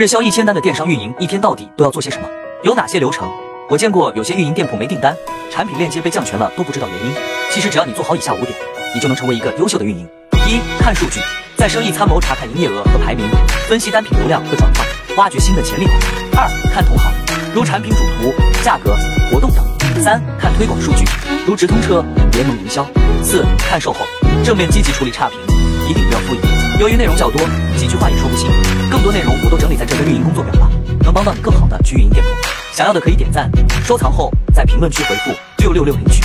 日销一千单的电商运营，一天到底都要做些什么？有哪些流程？我见过有些运营店铺没订单，产品链接被降权了都不知道原因。其实只要你做好以下五点，你就能成为一个优秀的运营。一、看数据，在生意参谋查看营业额和排名，分析单品流量和转化，挖掘新的潜力。二、看同行，如产品主图、价格、活动等。三、看推广数据，如直通车、联盟营销。四、看售后，正面积极处理差评，一定不要敷衍。由于内容较多，几句话也说不清。更多内容我都整运营工作表了，能帮到你更好的去运营店铺。想要的可以点赞、收藏后，在评论区回复六六六领取。